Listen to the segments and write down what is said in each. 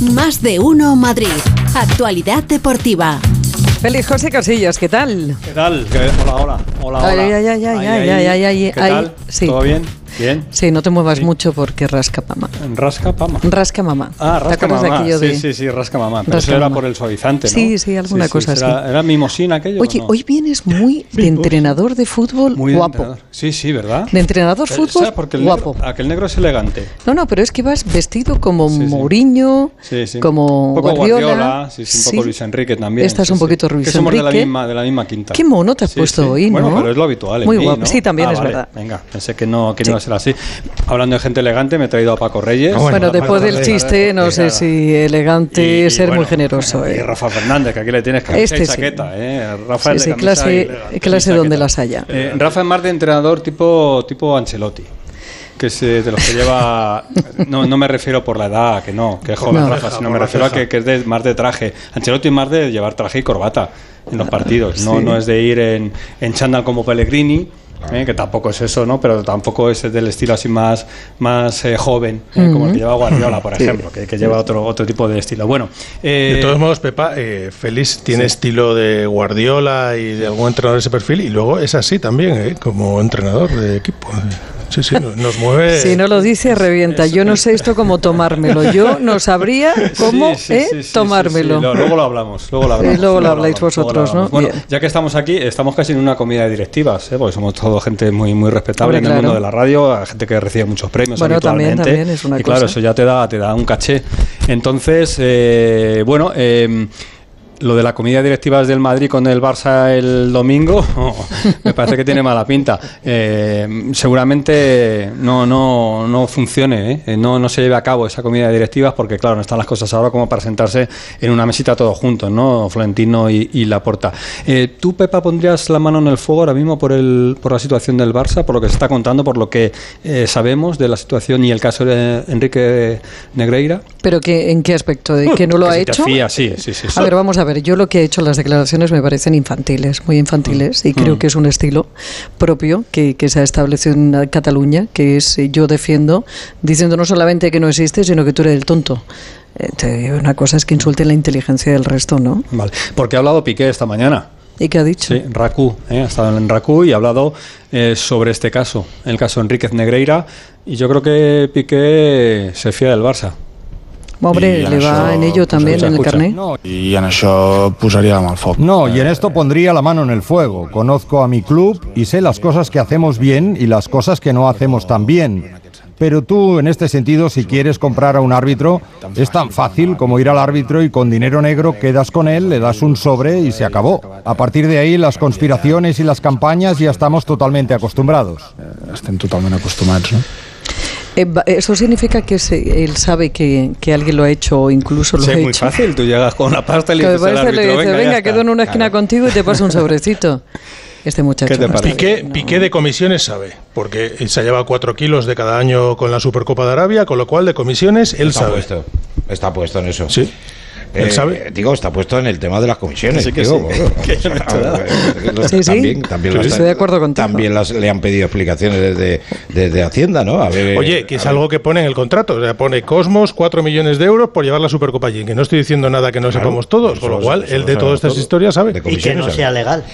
Más de uno Madrid. Actualidad deportiva. Feliz José Casillas, ¿qué tal? ¿Qué tal? ¿Qué- Hola, hola. Hola, Ay, hola. ay, ay, ay, Ahí, ay, ahí. ay, ay, ¿Qué ay, tal? sí. ¿Todo bien? Bien. Sí, no te muevas Sí. mucho porque rasca mamá. Rasca pama. Rasca mamá. Ah, ¿Te rasca de mamá. aquello de- Sí, sí, sí, rasca mamá. Pero Rasca eso era mamá. por el suavizante, ¿no? Sí, sí, alguna cosa era, así. ¿Era mimosina aquello? Oye, no? hoy vienes muy de entrenador de fútbol Muy de guapo. entrenador. Sí, sí, ¿verdad? De entrenador Eh, fútbol. Porque el guapo. Negro, aquel negro es elegante. No, no, pero es que vas vestido como Sí, sí. Mourinho, Sí, sí. como un poco Guardiola. sí, sí, un poco Luis Enrique también. Estás sí, un sí. poquito Luis Que somos de la Enrique. misma, de la misma quinta. Qué mono te has puesto hoy, Bueno, ¿no? pero es lo habitual Muy guapo. Sí, también Ah, es verdad. Venga, pensé que no, ser así. Hablando de gente elegante, me he traído a Paco Reyes. Ah, Bueno, Bueno, después del chiste, no sé si elegante es ser muy generoso. Y eh. Rafa Fernández, que aquí le tienes camisa Este y sí. chaqueta. ¿eh? Rafa Sí, es sí, de camisa clase- y le- clase y donde las haya. Eh, Rafa es más de entrenador tipo, tipo Ancelotti. Que es eh, de los que lleva. No, no me refiero por la edad, que no, que es joven No. Rafa, sino me refiero a que, que es de, más de traje. Ancelotti es más de llevar traje y corbata en los partidos. No, Sí. no es de ir en, en chándal como Pellegrini. Eh, que tampoco es eso, ¿no? Pero tampoco es del estilo así más, más eh, joven, eh, como el que lleva Guardiola, por Sí. ejemplo, que, que lleva otro, otro tipo de estilo. Bueno, eh, De todos modos, Pepa, eh, Félix tiene estilo de Guardiola y de algún entrenador de ese perfil, y luego es así también, eh, como entrenador de equipo. Sí, sí, nos- mueve. Si no lo dice, revienta. Yo no sé esto cómo tomármelo. Yo no sabría cómo Sí, sí, eh, sí, tomármelo. luego lo hablamos. Luego lo, Sí, hablamos, luego lo habláis hablamos, luego vosotros, lo. ¿no? Bueno, Bien. ya que estamos aquí, estamos casi en una comida de directivas, ¿eh? porque somos todo gente muy muy respetable Hombre, en el claro. mundo de la radio, gente que recibe muchos premios Bueno, también, habitualmente. también es una y claro, eso ya te da, te da un caché. Entonces, eh, bueno, eh, lo de la comida de directivas del Madrid con el Barça el domingo me parece que tiene mala pinta. Eh, seguramente no, no, no funcione. Eh, no, no se lleve a cabo esa comida de directivas porque, claro, no están las cosas ahora como para sentarse en una mesita todos juntos, ¿no? Florentino y, y Laporta. Eh, ¿Tú, Pepa, pondrías la mano en el fuego ahora mismo por, el, por la situación del Barça, por lo que se está contando, por lo que eh, sabemos de la situación y el caso de Enrique Negreira? ¿Pero que, en qué aspecto? ¿De que no lo Que ha si te hecho? fías, sí, sí, sí. sí. A ver, vamos a ver. Yo lo que he hecho, las declaraciones me parecen infantiles, muy infantiles, y creo Mm. que es un estilo propio que, que se ha establecido en Cataluña, que es eh, yo defiendo, diciendo no solamente que no existe, sino que tú eres el tonto. Eh, te- una cosa es que insulte la inteligencia del resto, ¿no? Vale, porque ha hablado Piqué esta mañana. ¿Y qué ha dicho? Sí, Raku, ¿eh? ha estado en Raku y ha hablado eh, sobre este caso, el caso Enríquez Negreira, y yo creo que Piqué se fía del Barça. En le va això, en ello pues, también escucha, en el carnet. No, y en això posaria la mà al foc. No, y en esto pondría la mano en el fuego. Conozco a mi club y sé las cosas que hacemos bien y las cosas que no hacemos tan bien. Pero tú, en este sentido, si quieres comprar a un árbitro, es tan fácil como ir al árbitro y con dinero negro quedas con él, le das un sobre y se acabó. A partir de ahí, las conspiraciones y las campañas ya estamos totalmente acostumbrados. Estem totalment acostumats, no? Eh, Eso significa que se- él sabe que, que alguien lo ha hecho o incluso lo Sí, ha es muy hecho. fácil, tú llegas con la pasta y le dices al parece, le árbitro, dice, venga, venga, quedo está". en una esquina contigo y te paso un sobrecito. Este muchacho. ¿Qué te parece? Piqué, no. Piqué de comisiones sabe, porque se lleva cuatro kilos de cada año con la Supercopa de Arabia, con lo cual de comisiones él está sabe. puesto. Está puesto en eso. Sí. Él Eh, sabe. Digo, está puesto en el tema de las comisiones. Sí que digo, sí, eh, Sí, sí. También, también Sí, las- estoy de acuerdo contigo. También las- le han pedido explicaciones desde, desde Hacienda, ¿no? A ver, Oye, que es algo que pone en el contrato. O sea, pone Cosmos 4 millones de euros por llevar la Supercopa allí. Que no estoy diciendo nada que no Claro, sepamos todos. eso Con lo cual, eso él de todas estas historias sabe. De Y que no sea legal.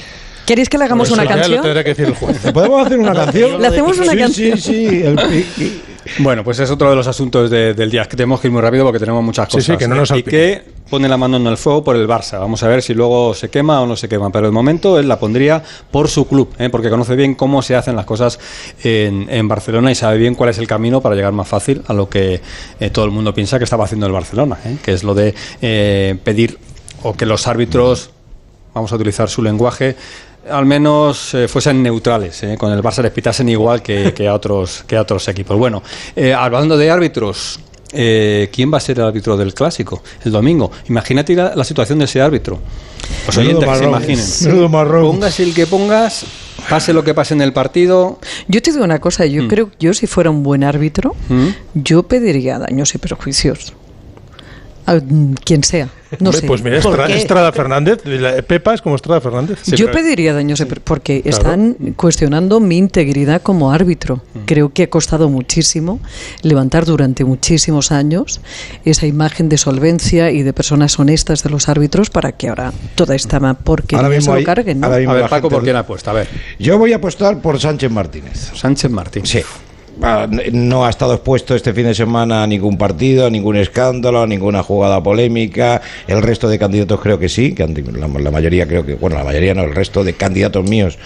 ¿Queréis que le hagamos una canción? tendrá que decir el juez. ¿Podemos hacer una canción? Le hacemos una Sí, canción. Sí, sí, el- y- y- Bueno, pues es otro de los asuntos de- del día. Es que tenemos que ir muy rápido porque tenemos muchas Sí, cosas. sí, que no nos y salpique. que pone la mano en el fuego por el Barça. Vamos a ver si luego se quema o no se quema. Pero de momento él la pondría por su club, ¿eh? porque conoce bien cómo se hacen las cosas en, Barcelona y sabe bien cuál es el camino para llegar más fácil a lo que eh, todo el mundo piensa que estaba haciendo el Barcelona, ¿eh? que es lo de pedir o que los árbitros, vamos a utilizar su lenguaje, al menos fuesen neutrales, con el Barça les pitasen igual que, a otros que a otros equipos. Bueno, hablando de árbitros, eh, ¿quién va a ser el árbitro del clásico el domingo? Imagínate la, la situación de ese árbitro. Los Menudo oyentes que se imaginen. Menudo marrón. Pongas el que pongas, pase lo que pase en el partido. Yo te digo una cosa, yo creo que yo si fuera un buen árbitro, ¿Mm? yo pediría daños y perjuicios. A mm, quien sea. No Hombre, sé. Pues mira, ¿Por Estrada, Fernández, Pepa es como Estrada Fernández. Yo pediría daños de porque Claro. están cuestionando mi integridad como árbitro. Creo que ha costado muchísimo levantar durante muchísimos años esa imagen de solvencia y de personas honestas de los árbitros para que ahora toda esta porquería Ahora se lo hay- carguen. ¿no? ahora mismo A ver, la Paco, gente- ¿por quién apuesta? A ver, Yo voy a apostar por Sánchez Martínez. Sánchez Martín. Sí. Ah, No ha estado expuesto este fin de semana a ningún partido, a ningún escándalo, a ninguna jugada polémica. El resto de candidatos creo que sí, que la, la mayoría creo que, bueno, la mayoría no, el resto de candidatos míos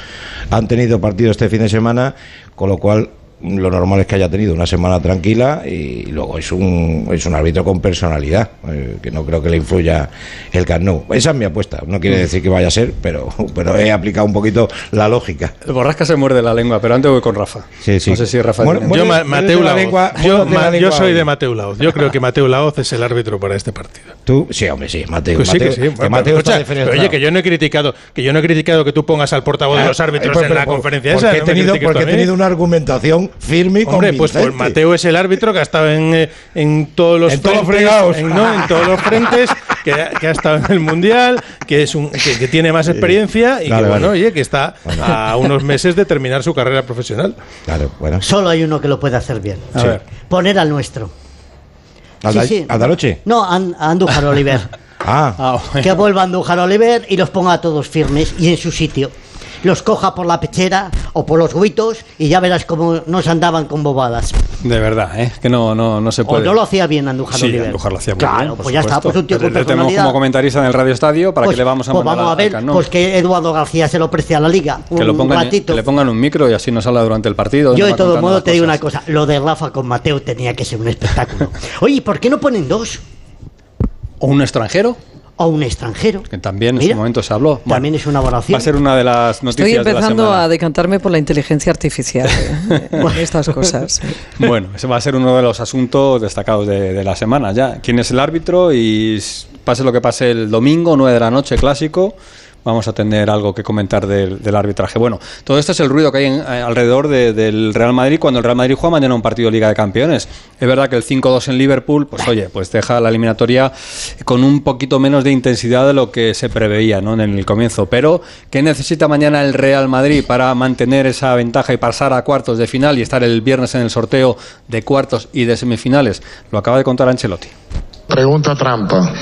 han tenido partido este fin de semana, con lo cual lo normal es que haya tenido una semana tranquila y luego es un, es un árbitro con personalidad, eh, que no creo que le influya el Camp Nou. Esa es mi apuesta, no quiere decir que vaya a ser, pero, pero he aplicado un poquito la lógica. El borrasca se muerde la lengua, pero antes voy con Rafa. Sí, sí. No sé si Rafa Bueno, tiene- bueno, Yo, Ma- muérdete Mateo la lengua, yo, la soy de Mateo Laoz. Yo creo que Mateo Laoz es el árbitro para este partido. Tú, sí, hombre, sí, Mateo. Pues sí, Mateo, que sí. que Bueno, Mateo pero está escucha, defenestrado. pero oye, que yo no he criticado, que yo no he criticado que tú pongas al portavoz de los árbitros Pues, en pero la por- conferencia porque esa. he no tenido, tú porque he tenido una argumentación firme y Hombre, pues, pues. Mateo es el árbitro que ha estado en, eh, en todos los En todos frentes, fregados. en, no, en todos los frentes, que, ha- que ha estado en el mundial, que es un que, que tiene más experiencia y que bueno, vale. oye, que está a unos meses de terminar su carrera profesional. Claro, bueno. Solo hay uno que lo puede hacer bien. A ver. Poner al nuestro. ¿Alda- Sí, sí. ¿Aldanoche? No, a, a Andújar Oliver. Ah, Ah, bueno. que vuelva Andújar Oliver y los ponga a todos firmes y en su sitio. Los coja por la pechera o por los huitos y ya verás cómo nos andaban con bobadas. De verdad, ¿eh? que no, no, no se O puede. no lo hacía bien Andújar Sí, Oliver. Andújar lo hacía muy claro, bien, por pues ya está, pues un tío con le tenemos como comentarista en el Radio Estadio, ¿para Pues- que le vamos a pues mandar vamos a ver, pues que Eduardo García se lo precie a la liga. que, lo un pongan, ratito. que le pongan un micro y así nos habla durante el partido. Yo de todo modo te digo una cosa, lo de Rafa con Mateo tenía que ser un espectáculo. Oye, ¿por qué no ponen dos? O un extranjero, O un extranjero. que también en Mira, su momento se habló. Bueno, También es una evaluación. Va a ser una de las noticias Estoy de la empezando a decantarme por la inteligencia artificial eh, en estas cosas. Bueno, ese va a ser uno de los asuntos destacados de, de la semana ya. ¿Quién es el árbitro? Y pase lo que pase el domingo, 9 de la noche, clásico, vamos a tener algo que comentar del, arbitraje. Bueno, todo esto es el ruido que hay en- eh, alrededor de- del Real Madrid cuando el Real Madrid juega mañana un partido de Liga de Campeones. Es verdad que el 5-2 en Liverpool, pues oye, pues deja la eliminatoria con un poquito menos de intensidad de lo que se preveía ¿no? en el comienzo. Pero, ¿qué necesita mañana el Real Madrid para mantener esa ventaja y pasar a cuartos de final y estar el viernes en el sorteo de cuartos y de semifinales? Lo acaba de contar Ancelotti. Pregunta trampa.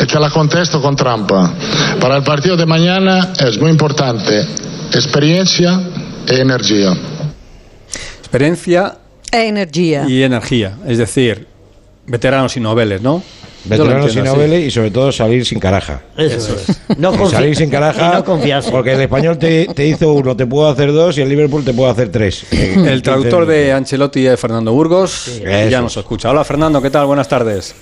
Y te la contesto con trampa. Para el partido de mañana es muy importante experiencia e energía. Experiencia Energía. y energía, es decir, veteranos y noveles, ¿no? Veteranos así. noveles y sobre todo salir sin caraja. Eso, es. No salir sin caraja, no confiarse. porque el español te, te hizo uno, te puedo hacer dos y el Liverpool te puede hacer tres. El traductor de Ancelotti es Fernando Burgos, Eso ya nos escucha. Hola Fernando, ¿qué tal? Buenas tardes.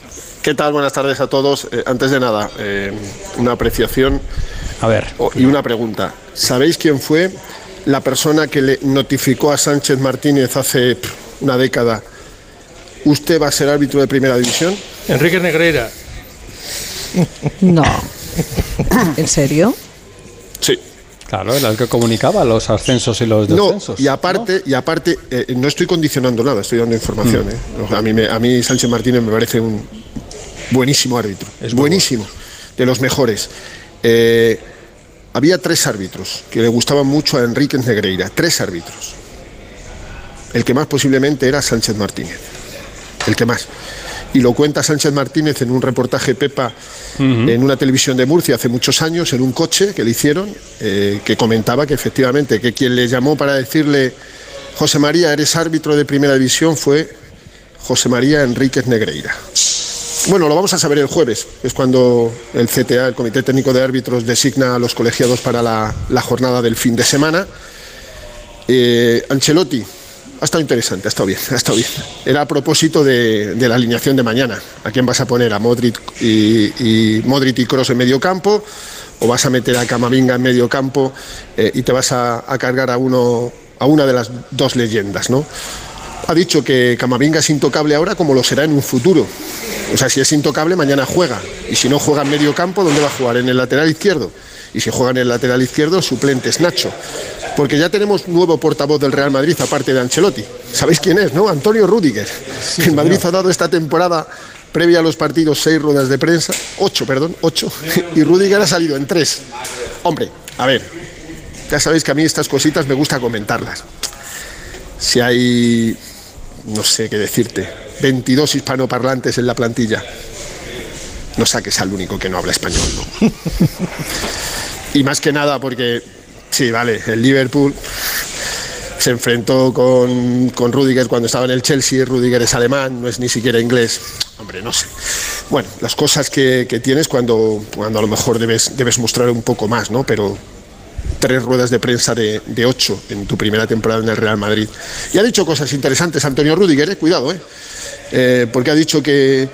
¿Qué tal? Buenas tardes a todos. Eh, antes de nada, eh, una apreciación A ver, o- y una pregunta. ¿Sabéis quién fue la persona que le notificó a Sánchez Martínez hace pff, una década? ¿Usted va a ser árbitro de primera división? Enrique Negreira. No. ¿En serio? Sí. claro, era el que comunicaba los ascensos y los No, descensos. y aparte, y aparte eh, no estoy condicionando nada, estoy dando información. eh. O sea, A, mí me- a mí Sánchez Martínez me parece un buenísimo árbitro, es buenísimo, de los mejores. Eh, había tres árbitros que le gustaban mucho a Enrique Negreira, tres árbitros. El que más posiblemente era Sánchez Martínez, el que más. Y lo cuenta Sánchez Martínez en un reportaje Pepa en una televisión de Murcia hace muchos años, en un coche que le hicieron, eh, que comentaba que efectivamente, que quien le llamó para decirle, José María, eres árbitro de primera división, fue José María Enríquez Negreira. Bueno, lo vamos a saber el jueves, es cuando el CTA, el Comité Técnico de Árbitros, designa a los colegiados para la, jornada del fin de semana. Eh, Ancelotti, ha estado interesante, ha estado bien, ha estado bien. Era a propósito de, la alineación de mañana. ¿A quién vas a poner? ¿A Modric y, y Modric y Kroos en medio campo? ¿O vas a meter a Camavinga en medio campo eh, y te vas a, a cargar a uno a una de las dos leyendas, ¿no? Ha dicho que Camavinga es intocable ahora como lo será en un futuro. O sea, si es intocable, mañana juega. Y si no juega en medio campo, ¿dónde va a jugar? En el lateral izquierdo. Y si juega en el lateral izquierdo, el suplente es Nacho. Porque ya tenemos nuevo portavoz del Real Madrid, aparte de Ancelotti. ¿Sabéis quién es, no? Antonio Rudiger. que en Madrid ha dado esta temporada Previa a los partidos, seis ruedas de prensa, ocho, perdón, ocho, y Rudiger ha salido en tres. Hombre, a ver, ya sabéis que a mí estas cositas me gusta comentarlas. Si hay, no sé qué decirte, 22 hispanoparlantes en la plantilla, no saques al único que no habla español, ¿no? y más que nada porque, sí, vale, el Liverpool se enfrentó con, con Rudiger cuando estaba en el Chelsea, Rudiger es alemán, no es ni siquiera inglés, hombre, no sé. Bueno, las cosas que, que tienes cuando, cuando a lo mejor debes, debes mostrar un poco más, ¿no? Pero tres ruedas de prensa de, ocho en tu primera temporada en el Real Madrid. Y ha dicho cosas interesantes Antonio Rudiger, eh, cuidado, eh, Eh, porque ha dicho que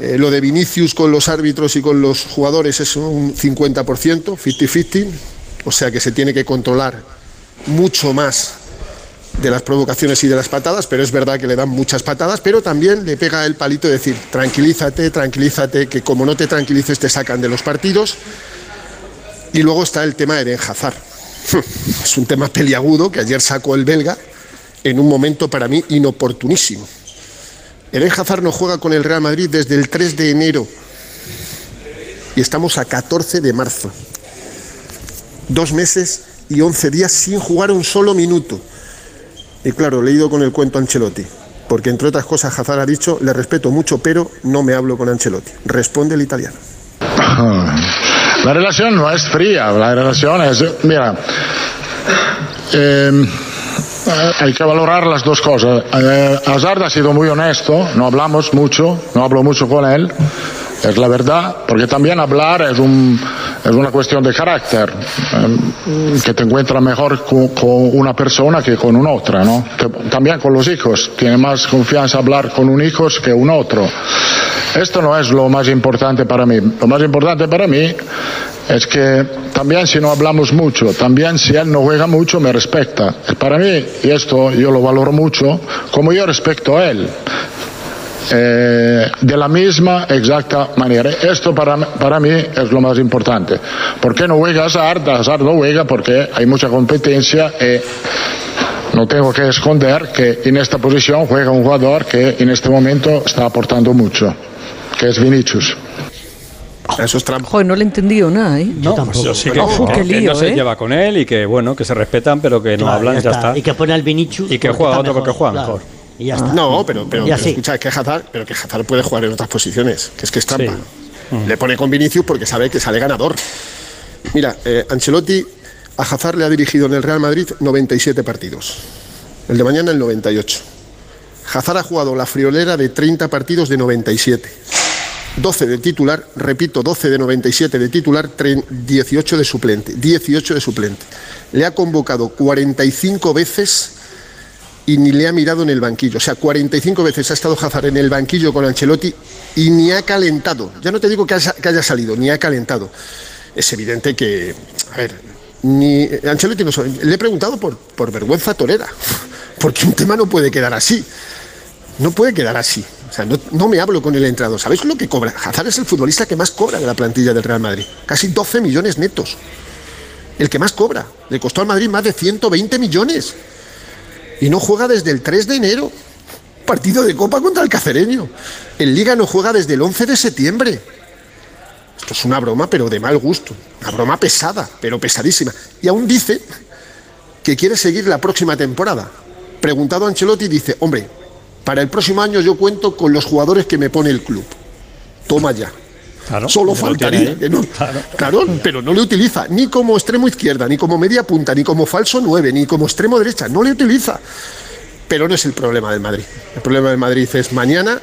eh, lo de Vinicius con los árbitros y con los jugadores es un 50%, 50-50, o sea que se tiene que controlar mucho más de las provocaciones y de las patadas, pero es verdad que le dan muchas patadas, pero también le pega el palito de decir, tranquilízate, tranquilízate, que como no te tranquilices te sacan de los partidos. Y luego está el tema de Eden. Es un tema peliagudo que ayer sacó el belga en un momento para mí inoportunísimo. Eden Hazard no juega con el Real Madrid desde el 3 de enero y estamos a 14 de marzo. Dos meses y 11 días sin jugar un solo minuto. Y claro, le he ido con el cuento Ancelotti, porque entre otras cosas Hazard ha dicho, le respeto mucho, pero no me hablo con Ancelotti. Responde el italiano. La relación no es fría, la relación es, mira, eh, hay que valorar las dos cosas. Eh, Hazard ha sido muy honesto, no hablamos mucho, no hablo mucho con él, es la verdad, porque también hablar es, un, es una cuestión de carácter, eh, que te encuentras mejor con, una persona que con una otra, ¿no? También con los hijos, tiene más confianza hablar con un hijo que un otro. Esto no es lo más importante para mí. Lo más importante para mí es que también si no hablamos mucho, también si él no juega mucho, me respeta. Para mí, y esto yo lo valoro mucho, como yo respeto a él. Eh, de la misma exacta manera. Esto para, para mí es lo más importante. ¿Por qué no juega Hazard? Hazard no juega porque hay mucha competencia y no tengo que esconder que en esta posición juega un jugador que en este momento está aportando mucho, que es Vinicius. Eso es trampa. Joder, no le he entendido nada, ¿eh? No, yo sí que, Ojo, que- qué que lío, no se ¿eh? lleva con él y que bueno, que se respetan, pero que no Claro, hablan, ya está. Y que pone al Vinicius. Y que juega está otro porque juega claro. mejor. Y ya está. No, pero, pero, escucha, que Hazard, pero que Hazard puede jugar en otras posiciones, que es que es trampa. Sí. Mm. Le pone con Vinicius porque sabe que sale ganador. Mira, eh, Ancelotti a Hazard le ha dirigido en el Real Madrid 97 partidos. El de mañana el 98. Hazard ha jugado la friolera de 30 partidos de 97. 12 de titular, repito, 12 de 97 de titular, tre- 18 de suplente. 18 de suplente. Le ha convocado 45 veces y ni le ha mirado en el banquillo. O sea, 45 veces ha estado Hazard en el banquillo con Ancelotti y ni ha calentado. Ya no te digo que haya, salido, ni ha calentado. Es evidente que, a ver, ni Ancelotti no. Le he preguntado por, por vergüenza torera, porque un tema no puede quedar así. No puede quedar así. O sea, no, no me hablo con el entrenador. ¿Sabéis lo que cobra? Hazard es el futbolista que más cobra de la plantilla del Real Madrid. Casi 12 millones netos. El que más cobra. Le costó al Madrid más de 120 millones y no juega desde el 3 de enero. Partido de Copa contra el Cacereño. En Liga no juega desde el 11 de septiembre. Esto es una broma, pero de mal gusto. Una broma pesada, pero pesadísima. Y aún dice que quiere seguir la próxima temporada. Preguntado a Ancelotti, dice, hombre, para el próximo año yo cuento con los jugadores que me pone el club. Toma ya. Claro, Solo faltaría que no. Claro. pero no le utiliza ni como extremo izquierda, ni como media punta, ni como falso 9, ni como extremo derecha. No le utiliza. Pero no es el problema del Madrid. El problema del Madrid es mañana,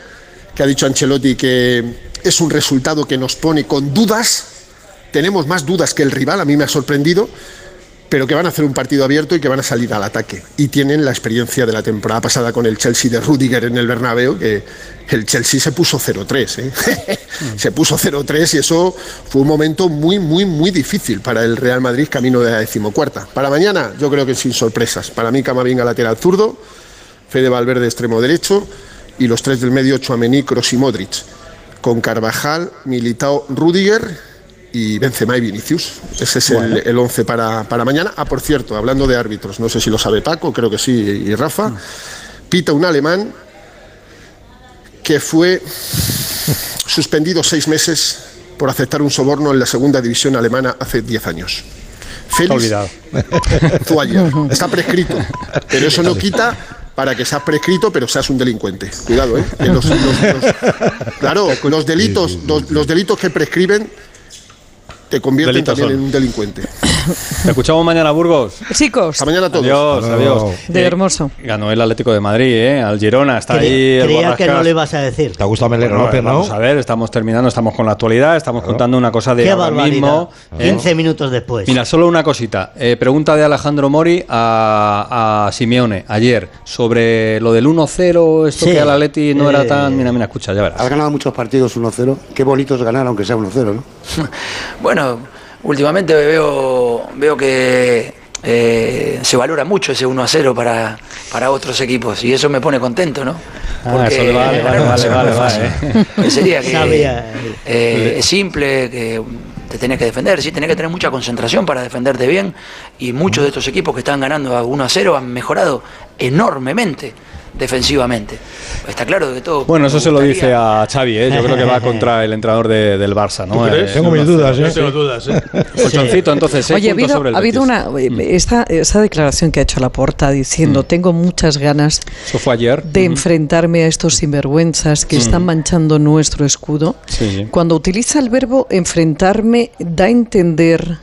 que ha dicho Ancelotti que es un resultado que nos pone con dudas. Tenemos más dudas que el rival, a mí me ha sorprendido, pero que van a hacer un partido abierto y que van a salir al ataque. Y tienen la experiencia de la temporada pasada con el Chelsea de Rudiger en el Bernabéu, que el Chelsea se puso 0-3. ¿eh? se puso 0-3 y eso fue un momento muy, muy, muy difícil para el Real Madrid camino de la decimocuarta. Para mañana yo creo que sin sorpresas. Para mí Camavinga lateral zurdo, Fede Valverde extremo derecho y los tres del medio Chouameni, Kroos y Modric. Con Carvajal, Militao, Rudiger y Benzema y Vinicius. Ese es el, el 11 para, para mañana. Ah, por cierto, hablando de árbitros, no sé si lo sabe Paco, creo que sí, y Rafa. Pita un alemán que fue suspendido seis meses por aceptar un soborno en la segunda división alemana hace 10 años. Félix. Zuayer. Está prescrito. Pero eso no quita para que seas prescrito, pero seas un delincuente. Cuidado, ¿eh? Que los- los- los- claro, los delitos, los, los delitos que prescriben te convierten también en un delincuente. Te escuchamos mañana, Burgos. Chicos, Hasta mañana a todos. Adiós, adiós. de Eh, hermoso. Ganó el Atlético de Madrid, ¿eh? Al Girona, está Cre- ahí el creía que no le ibas a decir. ¿Te ha gustado Melero Bueno, López, no? Vamos a ver, estamos terminando, estamos con la actualidad, estamos contando una cosa de Qué ahora barbaridad. mismo. ¿eh? 15 minutos después. Mira, solo una cosita. Eh, pregunta de Alejandro Mori a, a Simeone ayer sobre lo del 1-0, esto Sí. que al Atleti no era Eh. tan... Mira, mira, escucha, ya verás. Has ganado muchos partidos 1-0. Qué bonito es ganar, aunque sea 1-0, ¿no? Bueno, últimamente veo, veo que eh, se valora mucho ese 1 a 0 para, para otros equipos y eso me pone contento, ¿no? Ah, eso le vale, vale, ganar vale, no vale, es vale, fácil. eh. Que sería que eh, es simple, que te tenés que defender, sí, tenés que tener mucha concentración para defenderte bien y muchos de estos equipos que están ganando a 1 a 0 han mejorado enormemente defensivamente. Está claro que todo... Bueno, eso se lo dice a Xavi, ¿eh? yo creo que va contra el entrenador de- del Barça. ¿no? Eh, Tengo mis dudas, ¿eh? tengo dudas, ¿eh? Colchoncito, entonces, seis Oye, ha habido, sobre el ha habido Betis. una eh, esta, esa declaración que ha hecho Laporta diciendo tengo muchas ganas Eso fue ayer. de enfrentarme a estos sinvergüenzas que están manchando nuestro escudo. Sí, sí. Cuando utiliza el verbo enfrentarme, da a entender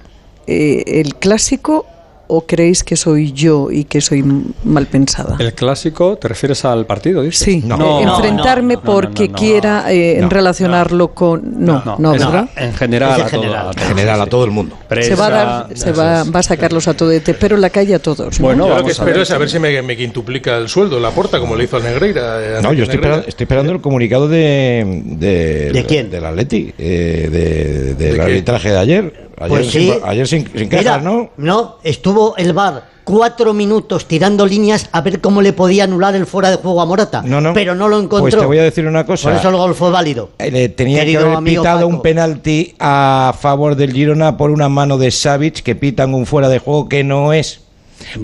eh, el clásico o creéis que soy yo y que soy mal pensada? ¿El clásico te refieres al partido? dices? Sí, No. eh, No, enfrentarme no, no, no, porque no, no. quiera eh, No. relacionarlo con... No, no, ¿verdad? en general, en a todo- general. a todo, En general, sí, a sí. todo el mundo. Se va a, dar, se va, va a sacarlos a todete, pero en la calle a todos. ¿no? Bueno, Yo lo que espero ver. es a ver si me, me quintuplica el sueldo, la porta, como le hizo al Negreira. eh, No, yo estoy Negreira. esperando, estoy esperando el comunicado de, de, ¿De quién? Del Atleti, eh, de- del arbitraje de ayer. Ayer, Pues sin, sí. ayer sin, sin Mira, quejas, ¿no? No, estuvo el VAR cuatro minutos tirando líneas a ver cómo le podía anular el fuera de juego a Morata. No, no. Pero no lo encontró. Pues te voy a decir una cosa. Por eso el gol fue válido. Eh, Le tenía Querido que haber pitado Paco. un penalti a favor del Girona por una mano de Savic que pitan un fuera de juego que no es.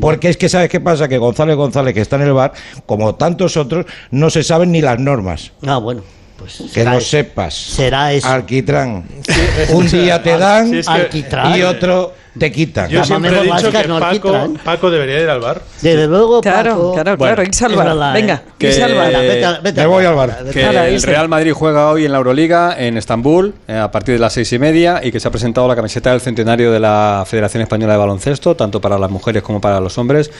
Porque es que sabes qué pasa que González González que está en el bar, como tantos otros, no se saben ni las normas. Ah, bueno. Pues Que será lo eso. sepas. Será eso. Alquitrán. Un día te dan Sí, es que- Alquitrán. y otro te quitan. Yo siempre he dicho que no Paco. Paco debería ir al bar. Desde luego, Claro, Paco. claro, Bueno, claro, Venga, Que- salva. Vete, vete, vete Me voy al bar. Que el. Real Madrid juega hoy en la Euroliga en Estambul eh, a partir de las seis y media y que se ha presentado la camiseta del centenario de la Federación Española de Baloncesto, tanto para las mujeres como para los hombres.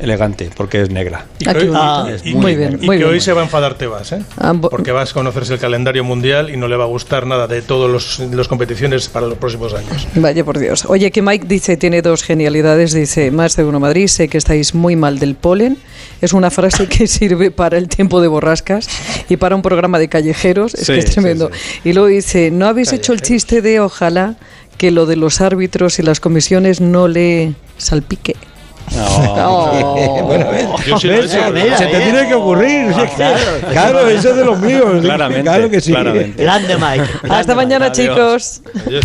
Elegante, porque es negra. Y que Ah, hoy-. Ah, muy bien, y muy que bien. hoy se va a enfadar Tebas, ¿eh? Ah, Porque vas a conocerse el calendario mundial y no le va a gustar nada de todas las competiciones para los próximos años. Vaya por Dios. Oye, que Mike dice, tiene dos genialidades, dice, más de uno Madrid, sé que estáis muy mal del polen. Es una frase que sirve para el tiempo de borrascas y para un programa de callejeros. Es Sí, que es sí, tremendo. Y luego dice, ¿no habéis hecho el chiste de ojalá que lo de los árbitros y las comisiones no le salpique? Bueno, ¿ves? Yo sí lo he ¿Ves? hecho. se, mira, se te mira. tiene que ocurrir. que- claro. claro, eso es de los míos. Claramente, Claro que sí. claramente. Grande Mike. Hasta mañana, Adiós. chicos. Adiós.